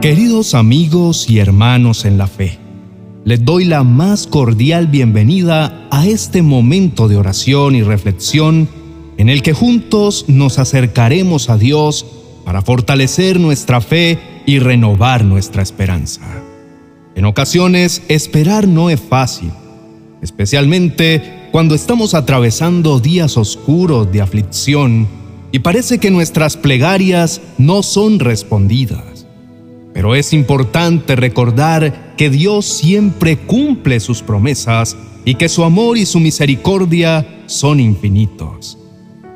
Queridos amigos y hermanos en la fe, les doy la más cordial bienvenida a este momento de oración y reflexión en el que juntos nos acercaremos a Dios para fortalecer nuestra fe y renovar nuestra esperanza. En ocasiones, esperar no es fácil, especialmente cuando estamos atravesando días oscuros de aflicción y parece que nuestras plegarias no son respondidas. Pero es importante recordar que Dios siempre cumple sus promesas y que su amor y su misericordia son infinitos.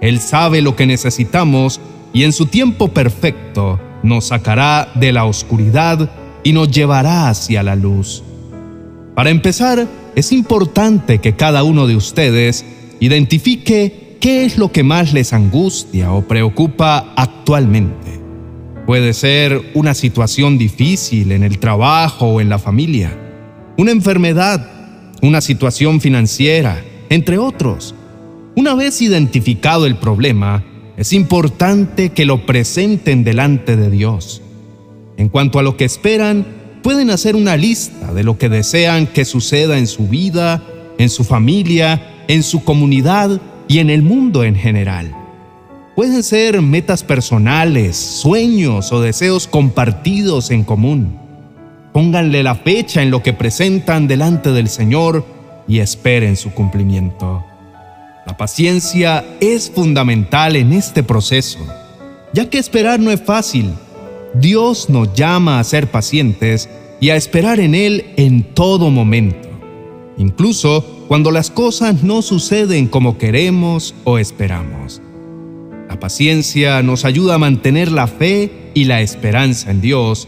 Él sabe lo que necesitamos y en su tiempo perfecto nos sacará de la oscuridad y nos llevará hacia la luz. Para empezar, es importante que cada uno de ustedes identifique qué es lo que más les angustia o preocupa actualmente. Puede ser una situación difícil en el trabajo o en la familia, una enfermedad, una situación financiera, entre otros. Una vez identificado el problema, es importante que lo presenten delante de Dios. En cuanto a lo que esperan, pueden hacer una lista de lo que desean que suceda en su vida, en su familia, en su comunidad y en el mundo en general. Pueden ser metas personales, sueños o deseos compartidos en común. Pónganle la fecha en lo que presentan delante del Señor y esperen su cumplimiento. La paciencia es fundamental en este proceso, ya que esperar no es fácil. Dios nos llama a ser pacientes y a esperar en Él en todo momento, incluso cuando las cosas no suceden como queremos o esperamos. La paciencia nos ayuda a mantener la fe y la esperanza en Dios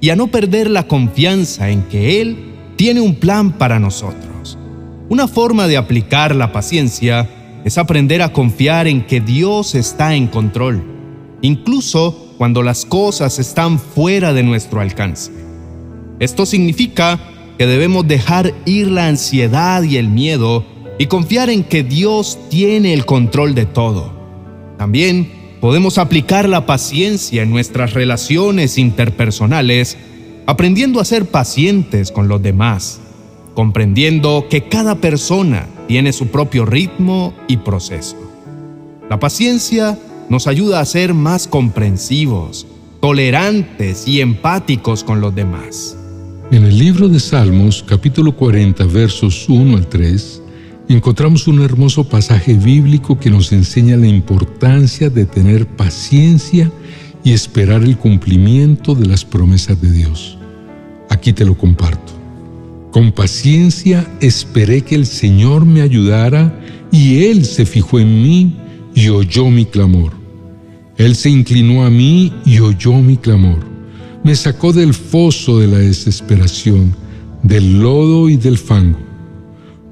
y a no perder la confianza en que Él tiene un plan para nosotros. Una forma de aplicar la paciencia es aprender a confiar en que Dios está en control, incluso cuando las cosas están fuera de nuestro alcance. Esto significa que debemos dejar ir la ansiedad y el miedo y confiar en que Dios tiene el control de todo también podemos aplicar la paciencia en nuestras relaciones interpersonales, aprendiendo a ser pacientes con los demás, comprendiendo que cada persona tiene su propio ritmo y proceso. La paciencia nos ayuda a ser más comprensivos, tolerantes y empáticos con los demás. En el libro de Salmos, capítulo 40, versos 1 al 3, encontramos un hermoso pasaje bíblico que nos enseña la importancia de tener paciencia y esperar el cumplimiento de las promesas de Dios. Aquí te lo comparto. Con paciencia esperé que el Señor me ayudara y Él se fijó en mí y oyó mi clamor. Él se inclinó a mí y oyó mi clamor. Me sacó del foso de la desesperación, del lodo y del fango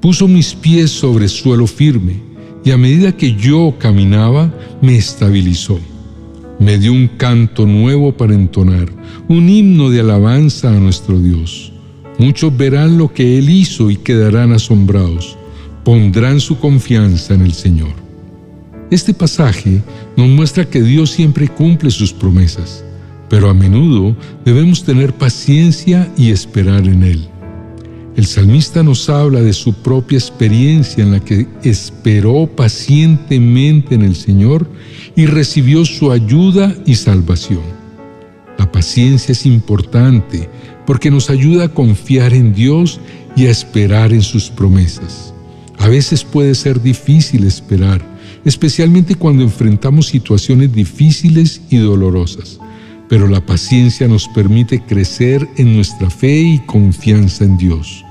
puso mis pies sobre suelo firme y a medida que yo caminaba me estabilizó. Me dio un canto nuevo para entonar, un himno de alabanza a nuestro Dios. Muchos verán lo que Él hizo y quedarán asombrados. Pondrán su confianza en el Señor. Este pasaje nos muestra que Dios siempre cumple sus promesas, pero a menudo debemos tener paciencia y esperar en Él. El salmista nos habla de su propia experiencia en la que esperó pacientemente en el Señor y recibió su ayuda y salvación. La paciencia es importante porque nos ayuda a confiar en Dios y a esperar en sus promesas. A veces puede ser difícil esperar, especialmente cuando enfrentamos situaciones difíciles y dolorosas, pero la paciencia nos permite crecer en nuestra fe y confianza en Dios.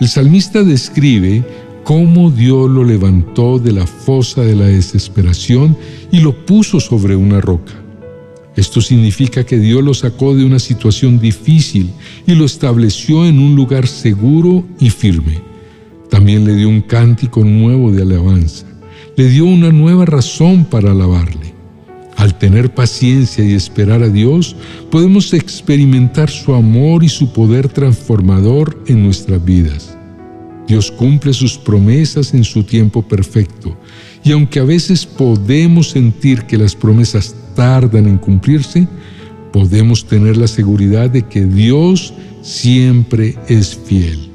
El salmista describe cómo Dios lo levantó de la fosa de la desesperación y lo puso sobre una roca. Esto significa que Dios lo sacó de una situación difícil y lo estableció en un lugar seguro y firme. También le dio un cántico nuevo de alabanza. Le dio una nueva razón para alabarle. Al tener paciencia y esperar a Dios, podemos experimentar su amor y su poder transformador en nuestras vidas. Dios cumple sus promesas en su tiempo perfecto, y aunque a veces podemos sentir que las promesas tardan en cumplirse, podemos tener la seguridad de que Dios siempre es fiel.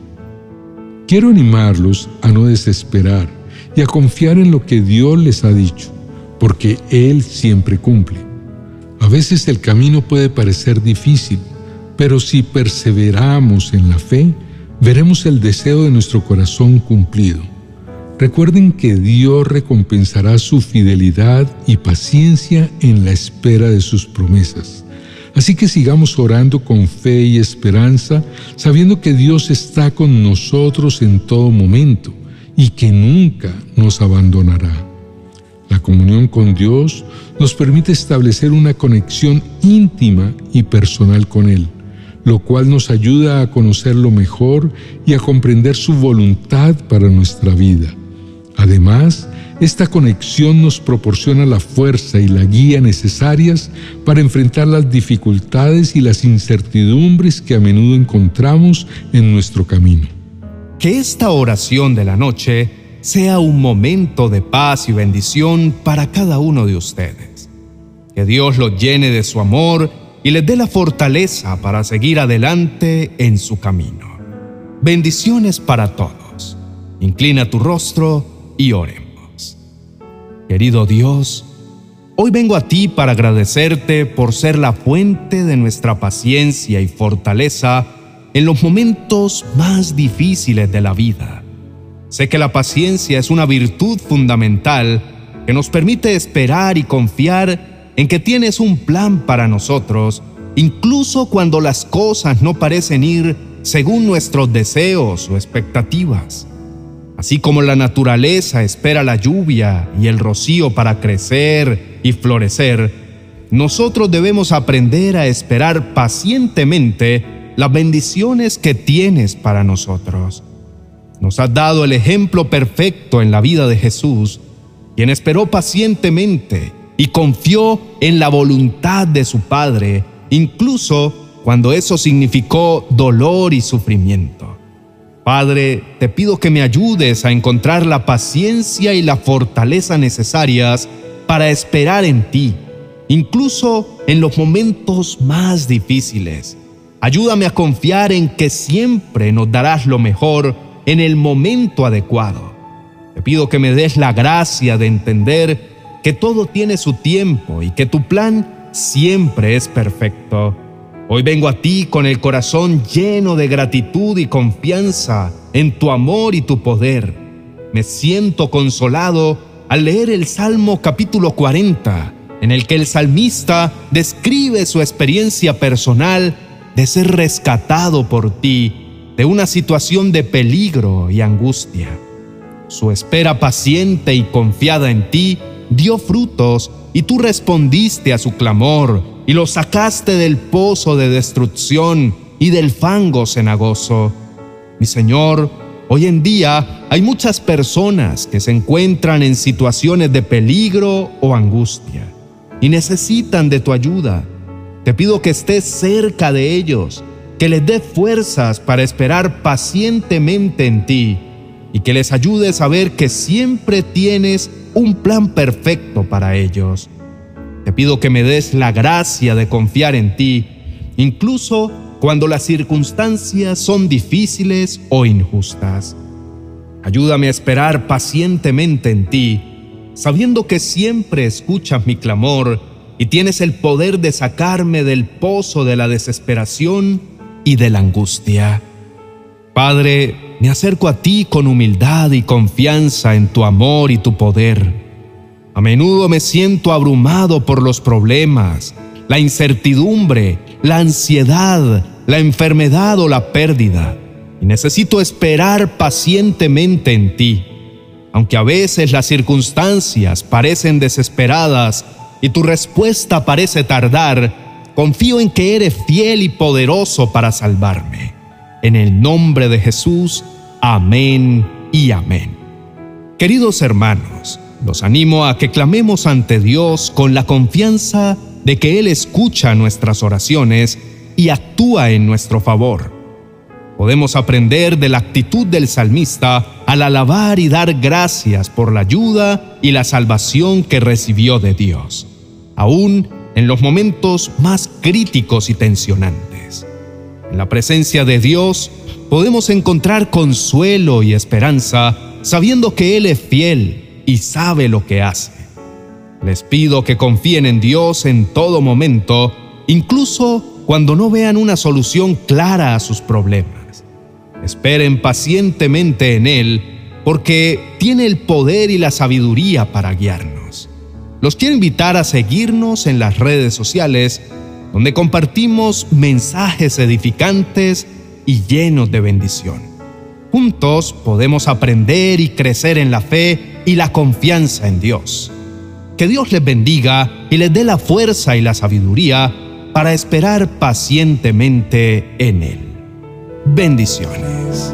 Quiero animarlos a no desesperar y a confiar en lo que Dios les ha dicho, porque Él siempre cumple. A veces el camino puede parecer difícil, pero si perseveramos en la fe, veremos el deseo de nuestro corazón cumplido. Recuerden que Dios recompensará su fidelidad y paciencia en la espera de sus promesas. Así que sigamos orando con fe y esperanza, sabiendo que Dios está con nosotros en todo momento y que nunca nos abandonará. La comunión con Dios nos permite establecer una conexión íntima y personal con Él lo cual nos ayuda a conocerlo mejor y a comprender su voluntad para nuestra vida. Además, esta conexión nos proporciona la fuerza y la guía necesarias para enfrentar las dificultades y las incertidumbres que a menudo encontramos en nuestro camino. Que esta oración de la noche sea un momento de paz y bendición para cada uno de ustedes. Que Dios lo llene de su amor y les dé la fortaleza para seguir adelante en su camino. Bendiciones para todos. Inclina tu rostro y oremos. Querido Dios, hoy vengo a ti para agradecerte por ser la fuente de nuestra paciencia y fortaleza en los momentos más difíciles de la vida. Sé que la paciencia es una virtud fundamental que nos permite esperar y confiar en que tienes un plan para nosotros, incluso cuando las cosas no parecen ir según nuestros deseos o expectativas. Así como la naturaleza espera la lluvia y el rocío para crecer y florecer, nosotros debemos aprender a esperar pacientemente las bendiciones que tienes para nosotros. Nos has dado el ejemplo perfecto en la vida de Jesús, quien esperó pacientemente y confió en la voluntad de su Padre, incluso cuando eso significó dolor y sufrimiento. Padre, te pido que me ayudes a encontrar la paciencia y la fortaleza necesarias para esperar en ti, incluso en los momentos más difíciles. Ayúdame a confiar en que siempre nos darás lo mejor en el momento adecuado. Te pido que me des la gracia de entender que todo tiene su tiempo y que tu plan siempre es perfecto. Hoy vengo a ti con el corazón lleno de gratitud y confianza en tu amor y tu poder. Me siento consolado al leer el Salmo capítulo 40, en el que el salmista describe su experiencia personal de ser rescatado por ti una situación de peligro y angustia. Su espera paciente y confiada en ti dio frutos y tú respondiste a su clamor y lo sacaste del pozo de destrucción y del fango cenagoso. Mi Señor, hoy en día hay muchas personas que se encuentran en situaciones de peligro o angustia y necesitan de tu ayuda. Te pido que estés cerca de ellos, que les dé fuerzas para esperar pacientemente en ti y que les ayudes a ver que siempre tienes un plan perfecto para ellos. Te pido que me des la gracia de confiar en ti, incluso cuando las circunstancias son difíciles o injustas. Ayúdame a esperar pacientemente en ti, sabiendo que siempre escuchas mi clamor y tienes el poder de sacarme del pozo de la desesperación y de la angustia. Padre, me acerco a ti con humildad y confianza en tu amor y tu poder. A menudo me siento abrumado por los problemas, la incertidumbre, la ansiedad, la enfermedad o la pérdida, y necesito esperar pacientemente en ti. Aunque a veces las circunstancias parecen desesperadas y tu respuesta parece tardar, confío en que eres fiel y poderoso para salvarme. En el nombre de Jesús, amén y amén. Queridos hermanos, los animo a que clamemos ante Dios con la confianza de que Él escucha nuestras oraciones y actúa en nuestro favor. Podemos aprender de la actitud del salmista al alabar y dar gracias por la ayuda y la salvación que recibió de Dios. aún en los momentos más críticos y tensionantes. En la presencia de Dios podemos encontrar consuelo y esperanza sabiendo que Él es fiel y sabe lo que hace. Les pido que confíen en Dios en todo momento, incluso cuando no vean una solución clara a sus problemas. Esperen pacientemente en Él porque tiene el poder y la sabiduría para guiarnos. Los quiero invitar a seguirnos en las redes sociales donde compartimos mensajes edificantes y llenos de bendición. Juntos podemos aprender y crecer en la fe y la confianza en Dios. Que Dios les bendiga y les dé la fuerza y la sabiduría para esperar pacientemente en Él. Bendiciones.